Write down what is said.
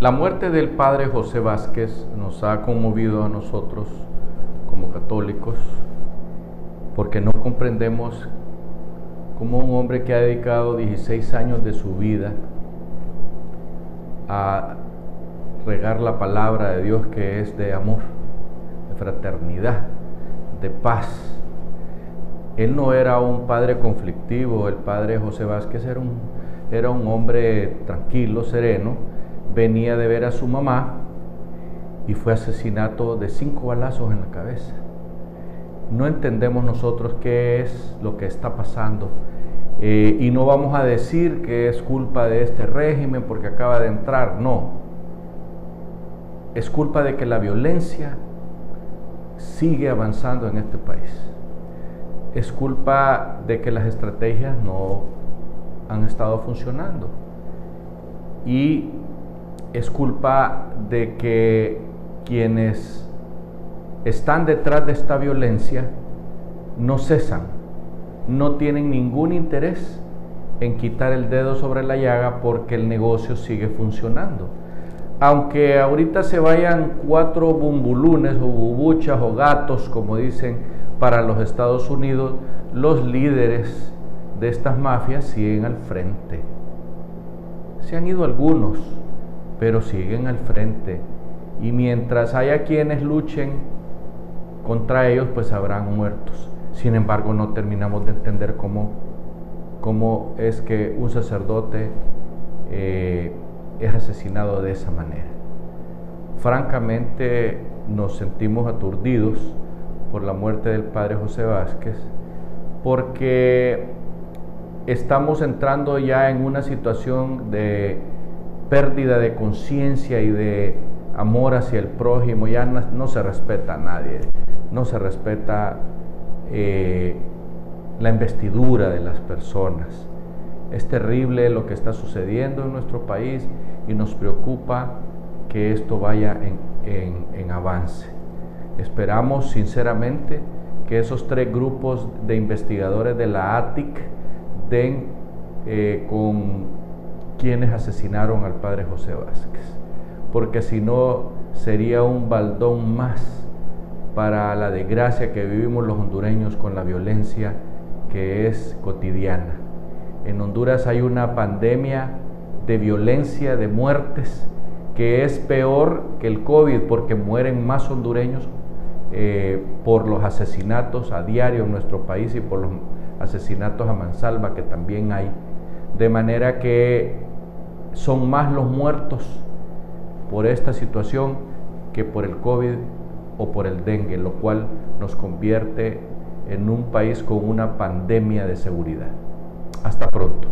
La muerte del padre José Vázquez nos ha conmovido a nosotros como católicos porque no comprendemos cómo un hombre que ha dedicado 16 años de su vida a regar la palabra de Dios que es de amor, de fraternidad, de paz. Él no era un padre conflictivo, el padre José Vázquez era un, era un hombre tranquilo, sereno, venía de ver a su mamá y fue asesinato de cinco balazos en la cabeza. No entendemos nosotros qué es lo que está pasando eh, y no vamos a decir que es culpa de este régimen porque acaba de entrar, no. Es culpa de que la violencia sigue avanzando en este país. Es culpa de que las estrategias no han estado funcionando. Y es culpa de que quienes están detrás de esta violencia no cesan, no tienen ningún interés en quitar el dedo sobre la llaga porque el negocio sigue funcionando. Aunque ahorita se vayan cuatro bumbulunes o bubuchas o gatos, como dicen para los Estados Unidos, los líderes de estas mafias siguen al frente. Se han ido algunos, pero siguen al frente. Y mientras haya quienes luchen contra ellos, pues habrán muertos. Sin embargo, no terminamos de entender cómo, cómo es que un sacerdote eh, es asesinado de esa manera. Francamente, nos sentimos aturdidos por la muerte del padre José Vázquez, porque estamos entrando ya en una situación de pérdida de conciencia y de amor hacia el prójimo, ya no, se respeta a nadie, no se respeta eh, la investidura de las personas. Es terrible lo que está sucediendo en nuestro país y nos preocupa que esto vaya en, avance. Esperamos sinceramente que esos tres grupos de investigadores de la ATIC den eh, con quienes asesinaron al padre José Vázquez, porque si no sería un baldón más para la desgracia que vivimos los hondureños con la violencia que es cotidiana. En Honduras hay una pandemia de violencia, de muertes, que es peor que el COVID porque mueren más hondureños eh, por los asesinatos a diario en nuestro país y por los asesinatos a mansalva que también hay. De manera que son más los muertos por esta situación que por el COVID o por el dengue, lo cual nos convierte en un país con una pandemia de seguridad. Hasta pronto.